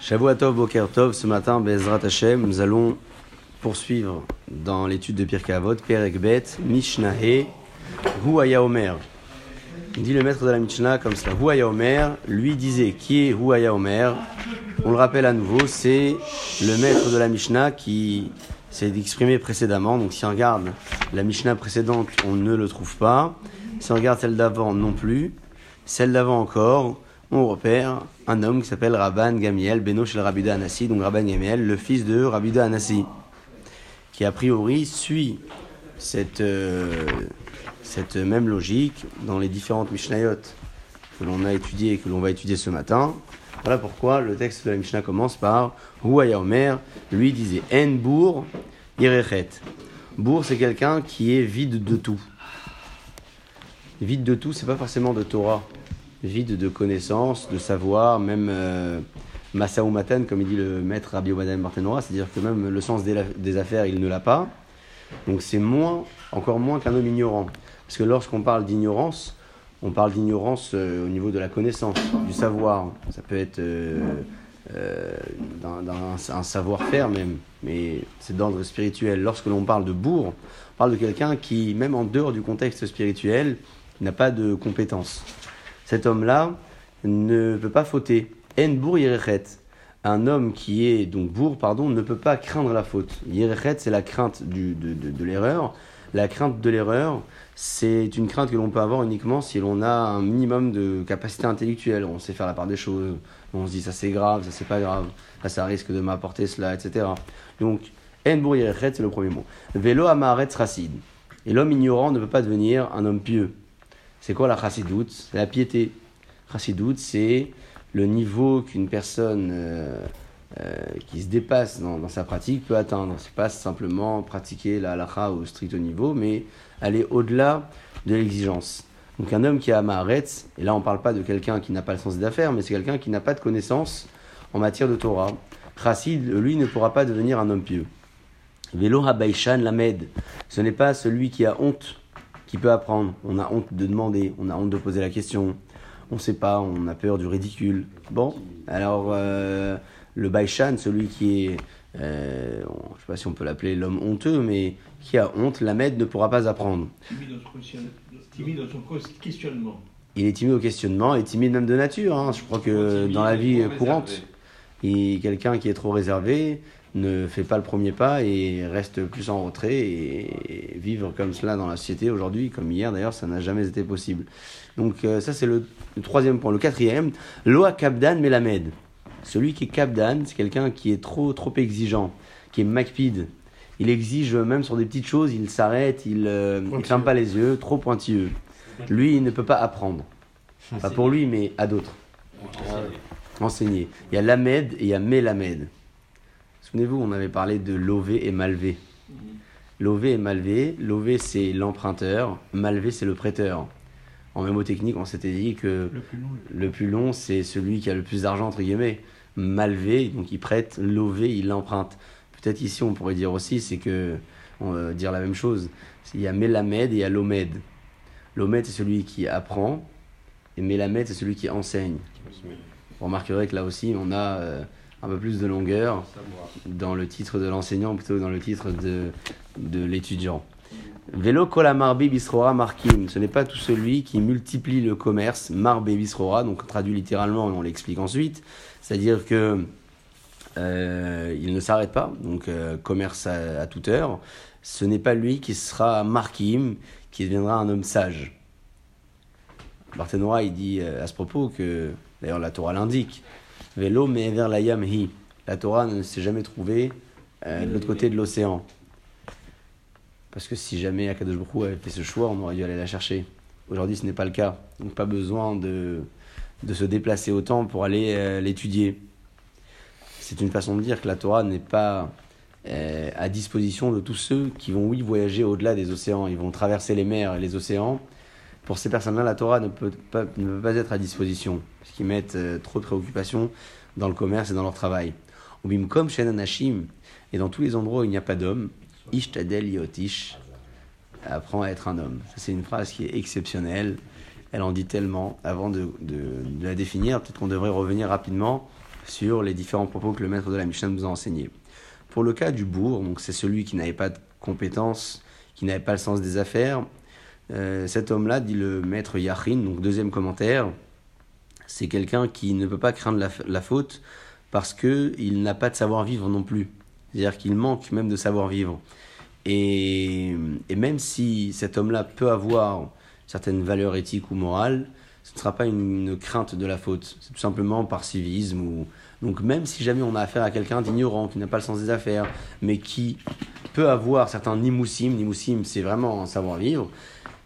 Shavuatov Boker Tov, ce matin, Bezrat Hashem, nous allons poursuivre dans l'étude de Pirkei Avot, Perek Bet, Mishnah Huaya Omer. Dit le maître de la Mishnah comme cela. Huaya Omer, lui disait qui est Huaya Omer? On le rappelle à nouveau, c'est le maître de la Mishnah qui s'est exprimé précédemment. Donc si on regarde la Mishnah précédente, on ne le trouve pas. Si on regarde celle d'avant, non plus. Celle d'avant encore, on repère un homme qui s'appelle Rabban Gamiel, Beno Rabida Anassi, donc Rabban Gamiel, le fils de Rabida Anassi, qui a priori suit cette, euh, cette même logique dans les différentes Mishnayot que l'on a étudiées et que l'on va étudier ce matin. Voilà pourquoi le texte de la Mishnah commence par Huaya Omer, lui disait En Bour Irechet. Bour, c'est quelqu'un qui est vide de tout. Vide de tout, c'est pas forcément de Torah vide de connaissances, de savoir, même euh, Massa ou Matan, comme il dit le maître Rabbi Obadam Barthénora, c'est-à-dire que même le sens des, affaires, il ne l'a pas. Donc c'est moins, encore moins qu'un homme ignorant. Parce que lorsqu'on parle d'ignorance, on parle d'ignorance euh, au niveau de la connaissance, du savoir. Ça peut être euh, d'un savoir-faire même, mais c'est d'ordre spirituel. Lorsque l'on parle de bourg, on parle de quelqu'un qui, même en dehors du contexte spirituel, n'a pas de compétences cet homme-là ne peut pas fauter. En Un homme qui est donc bourg, pardon, ne peut pas craindre la faute. Yerechet, c'est la crainte de, l'erreur. La crainte de l'erreur, c'est une crainte que l'on peut avoir uniquement si l'on a un minimum de capacité intellectuelle. On sait faire la part des choses. On se dit ça c'est grave, ça c'est pas grave, ça ça risque de m'apporter cela, etc. Donc, en bour c'est le premier mot. Vélo amaret racide. Et l'homme ignorant ne peut pas devenir un homme pieux. C'est quoi la chassidoute C'est la piété. Chassidoute, c'est le niveau qu'une personne euh, euh, qui se dépasse dans, sa pratique peut atteindre. C'est pas simplement pratiquer la halakha au strict niveau, mais aller au-delà de l'exigence. Donc un homme qui a Maharetz, et là on ne parle pas de quelqu'un qui n'a pas le sens des affaires, mais c'est quelqu'un qui n'a pas de connaissances en matière de Torah. Chassid, lui, ne pourra pas devenir un homme pieux. Velo Habaishan Lamed, ce n'est pas celui qui a honte qui peut apprendre. On a honte de demander, on a honte de poser la question, on ne sait pas, on a peur du ridicule. Bon, alors euh, le Baishan, celui qui est, euh, je ne sais pas si on peut l'appeler l'homme honteux, mais qui a honte, la ne pourra pas apprendre. Timide dans son questionnement. Il est timide au questionnement et timide même de nature. Hein. Je crois que dans la vie courante, il quelqu'un qui est trop réservé, ne fait pas le premier pas et reste plus en retrait et vivre comme cela dans la société aujourd'hui, comme hier d'ailleurs, ça n'a jamais été possible. Donc euh, ça c'est le, troisième point. Le quatrième, Loa Kabdan Melamed. Celui qui est Kabdan, c'est quelqu'un qui est trop trop exigeant, qui est makpid. Il exige même sur des petites choses, il s'arrête, il ne ferme pas les yeux, trop pointilleux. Lui, il ne peut pas apprendre. Pas pour lui, mais à d'autres. Enseigner. Il y a Lamed et il y a Melamed. Souvenez-vous, on avait parlé de Lové et Malvé. Lové et Malvé. Lové, c'est l'emprunteur. Malvé, c'est le prêteur. En mémotechnique, on s'était dit que le plus long, c'est celui qui a le plus d'argent, entre guillemets. Malvé, donc il prête. Lové, il emprunte. Peut-être ici, on pourrait dire aussi, c'est que, on va dire la même chose. Il y a Melamed et il y a Lomed. Lomed, c'est celui qui apprend. Et Melamed, c'est celui qui enseigne. Vous remarquerez que là aussi, on a. Euh, un peu plus de longueur dans le titre de l'enseignant plutôt que dans le titre de, de l'étudiant. Vélo kolamarbi bisrora markim, ce n'est pas tout celui qui multiplie le commerce, marbe bisrora, donc traduit littéralement, on l'explique ensuite, c'est-à-dire que euh, il ne s'arrête pas, donc euh, commerce à, toute heure. Ce n'est pas lui qui sera markim, qui deviendra un homme sage. Barthénora, il dit euh, à ce propos que, d'ailleurs la Torah l'indique, Vélo, mais vers la Yamhi. La Torah ne s'est jamais trouvée euh, de l'autre côté de l'océan. Parce que si jamais Akadosh Baruch avait fait ce choix, on aurait dû aller la chercher. Aujourd'hui, ce n'est pas le cas. Donc, pas besoin de, de se déplacer autant pour aller euh, l'étudier. C'est une façon de dire que la Torah n'est pas euh, à disposition de tous ceux qui vont, oui, voyager au-delà des océans. Ils vont traverser les mers et les océans pour ces personnes-là, la Torah ne peut pas, ne peut pas être à disposition, parce qu'ils mettent euh, trop de préoccupations dans le commerce et dans leur travail. Ubimkom shen anashim, et dans tous les endroits où il n'y a pas d'homme, ishtadel yotish, apprend à être un homme. c'est une phrase qui est exceptionnelle. Elle en dit tellement. Avant de, de, de la définir, peut-être qu'on devrait revenir rapidement sur les différents propos que le maître de la Mishnah nous a enseignés. Pour le cas du bourg, donc c'est celui qui n'avait pas de compétences, qui n'avait pas le sens des affaires, euh, cet homme-là, dit le maître Yachin, donc deuxième commentaire, c'est quelqu'un qui ne peut pas craindre la, faute parce qu'il n'a pas de savoir-vivre non plus. C'est-à-dire qu'il manque même de savoir-vivre. Et, même si cet homme-là peut avoir certaines valeurs éthiques ou morales, ce ne sera pas une, crainte de la faute. C'est tout simplement par civisme. Ou... Donc même si jamais on a affaire à quelqu'un d'ignorant, qui n'a pas le sens des affaires, mais qui peut avoir certains nimoussim, nimoussim c'est vraiment un savoir-vivre,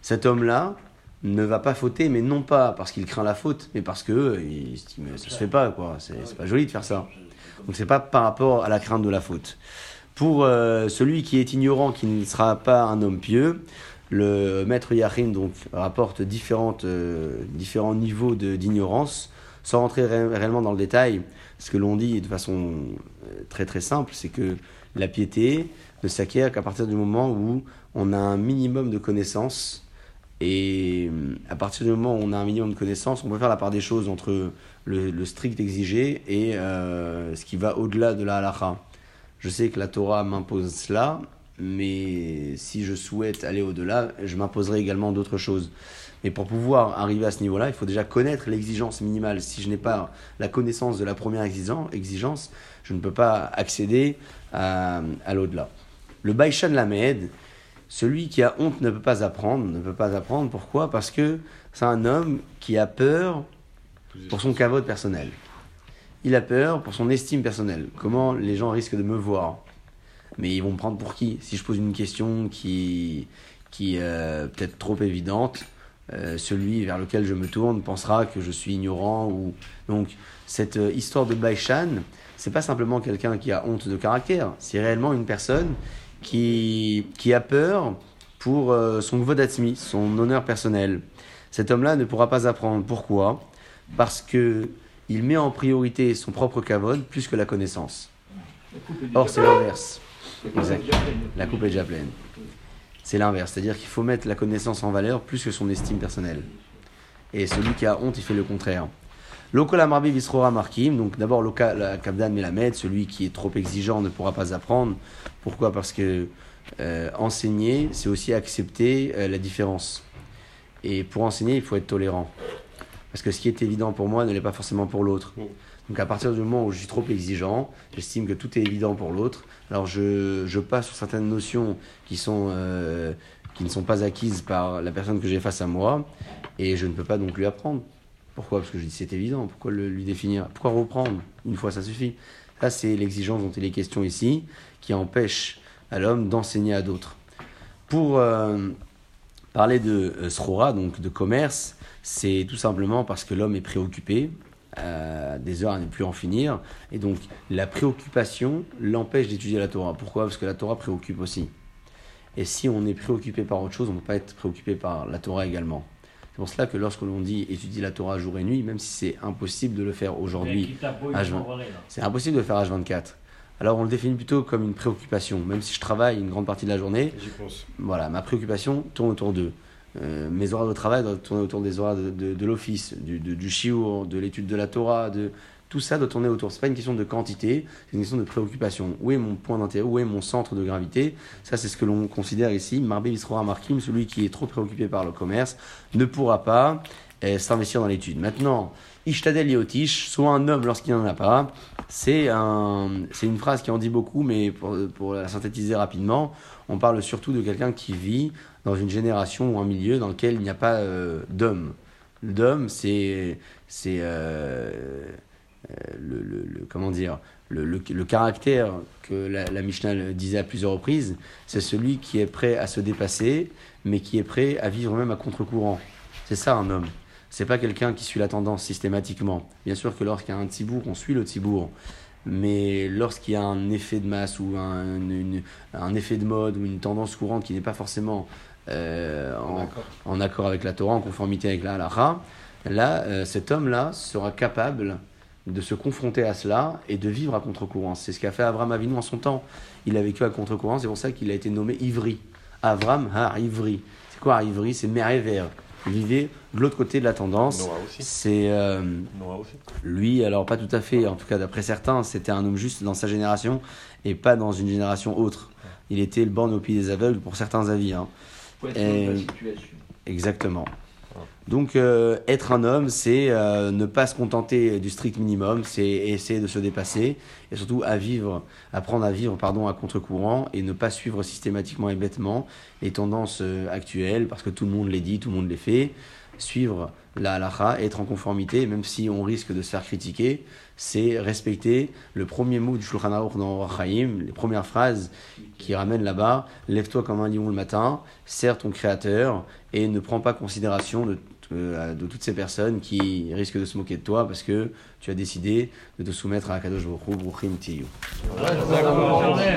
cet homme-là ne va pas fauter, mais non pas parce qu'il craint la faute, mais parce que il se dit, mais ça se fait pas, quoi. C'est pas joli de faire ça. Donc c'est pas par rapport à la crainte de la faute. Pour euh, celui qui est ignorant, qui ne sera pas un homme pieux, le maître Yachin donc rapporte différentes, euh, différents niveaux d'ignorance, sans rentrer réellement dans le détail. Ce que l'on dit de façon euh, très très simple, c'est que la piété ne s'acquiert qu'à partir du moment où on a un minimum de connaissances et à partir du moment où on a un minimum de connaissances, on peut faire la part des choses entre le, strict exigé et euh, ce qui va au-delà de la halakha. Je sais que la Torah m'impose cela, mais si je souhaite aller au-delà, je m'imposerai également d'autres choses. Mais pour pouvoir arriver à ce niveau-là, il faut déjà connaître l'exigence minimale. Si je n'ai pas la connaissance de la première exigence, je ne peux pas accéder à, à l'au-delà. Le Baishan Lamed, celui qui a honte ne peut pas apprendre. Ne peut pas apprendre. Pourquoi? Parce que c'est un homme qui a peur pour son caveau personnel. Il a peur pour son estime personnelle. Comment les gens risquent de me voir? Mais ils vont me prendre pour qui? Si je pose une question qui, qui est euh, peut-être trop évidente, euh, celui vers lequel je me tourne pensera que je suis ignorant. Ou... Donc, cette euh, histoire de Baishan, c'est pas simplement quelqu'un qui a honte de caractère, c'est réellement une personne qui, a peur pour euh, son vodatmi, son honneur personnel. Cet homme-là ne pourra pas apprendre. Pourquoi? Parce que il met en priorité son propre kavod plus que la connaissance. Or, c'est l'inverse. La coupe est déjà pleine. C'est l'inverse. C'est-à-dire qu'il faut mettre la connaissance en valeur plus que son estime personnelle. Et celui qui a honte, il fait le contraire. Lokola Marbi Visrora Markim, donc d'abord la Kabdan Melamed, celui qui est trop exigeant ne pourra pas apprendre. Pourquoi? Parce que euh, enseigner, c'est aussi accepter euh, la différence. Et pour enseigner, il faut être tolérant. Parce que ce qui est évident pour moi ne l'est pas forcément pour l'autre. Donc à partir du moment où je suis trop exigeant, j'estime que tout est évident pour l'autre. Alors je, je, passe sur certaines notions qui, sont, euh, qui ne sont pas acquises par la personne que j'ai face à moi, et je ne peux pas donc lui apprendre. Pourquoi? Parce que je dis c'est évident. Pourquoi le, lui définir? Pourquoi reprendre? Une fois, ça suffit. Ça, c'est l'exigence dont il est question ici, qui empêche à l'homme d'enseigner à d'autres. Pour euh, parler de euh, donc de commerce, c'est tout simplement parce que l'homme est préoccupé, euh, des heures à ne plus en finir, et donc la préoccupation l'empêche d'étudier la Torah. Pourquoi? Parce que la Torah préoccupe aussi. Et si on est préoccupé par autre chose, on ne peut pas être préoccupé par la Torah également. C'est pour cela que lorsque l'on dit étudier la Torah jour et nuit, même si c'est impossible de le faire aujourd'hui, c'est impossible de le faire à 24 alors on le définit plutôt comme une préoccupation. Même si je travaille une grande partie de la journée, voilà, ma préoccupation tourne autour d'eux. Euh, mes horaires de travail doivent tourner autour des horaires de, l'office, du, du de l'étude de la Torah, de, tout ça doit tourner autour. Ce n'est pas une question de quantité, c'est une question de préoccupation. Où est mon point d'intérêt? Où est mon centre de gravité? Ça, c'est ce que l'on considère ici. Marbé Visrora Markim, celui qui est trop préoccupé par le commerce, ne pourra pas eh, s'investir dans l'étude. Maintenant, Ishtadel Yotish, soit un homme lorsqu'il n'en a pas, c'est un, une phrase qui en dit beaucoup, mais pour, pour la synthétiser rapidement, on parle surtout de quelqu'un qui vit dans une génération ou un milieu dans lequel il n'y a pas euh, d'homme. L'homme, c'est. c'est euh, euh, le, le, comment dire, le, le, caractère que la, la, Mishnah disait à plusieurs reprises, c'est celui qui est prêt à se dépasser, mais qui est prêt à vivre même à contre-courant. C'est ça un homme. C'est pas quelqu'un qui suit la tendance systématiquement. Bien sûr que lorsqu'il y a un tibour, on suit le tibour. Mais lorsqu'il y a un effet de masse ou un, un, effet de mode ou une tendance courante qui n'est pas forcément euh, en, en, accord avec la Torah, en conformité avec la halakha, là, euh, cet homme-là sera capable de se confronter à cela et de vivre à contre-courant. C'est ce qu'a fait Avram Avinu en son temps. Il a vécu à contre-courant, c'est pour ça qu'il a été nommé Ivri. Avram ha Ivri. C'est quoi Ivri C'est Merever. vivait de l'autre côté de la tendance. Noah aussi. C'est euh, Noah aussi. lui, alors pas tout à fait, en tout cas d'après certains, c'était un homme juste dans sa génération et pas dans une génération autre. Il était le borne au pied des aveugles pour certains avis. hein. Et-. Exactement. Donc euh, être un homme, c'est euh, ne pas se contenter du strict minimum, c'est essayer de se dépasser et surtout à vivre, apprendre à vivre pardon à contre-courant et ne pas suivre systématiquement et bêtement les tendances euh, actuelles parce que tout le monde les dit, tout le monde les fait. Suivre la halakha, être en conformité, même si on risque de se faire critiquer, c'est respecter le premier mot du Shulchan Aruch dans Orach Chaim, les premières phrases qui ramènent là-bas, lève-toi comme un lion le matin, sers ton créateur et ne prends pas considération de, euh, de toutes ces personnes qui risquent de se moquer de toi parce que tu as décidé de te soumettre à Kadosh Baruch Hu.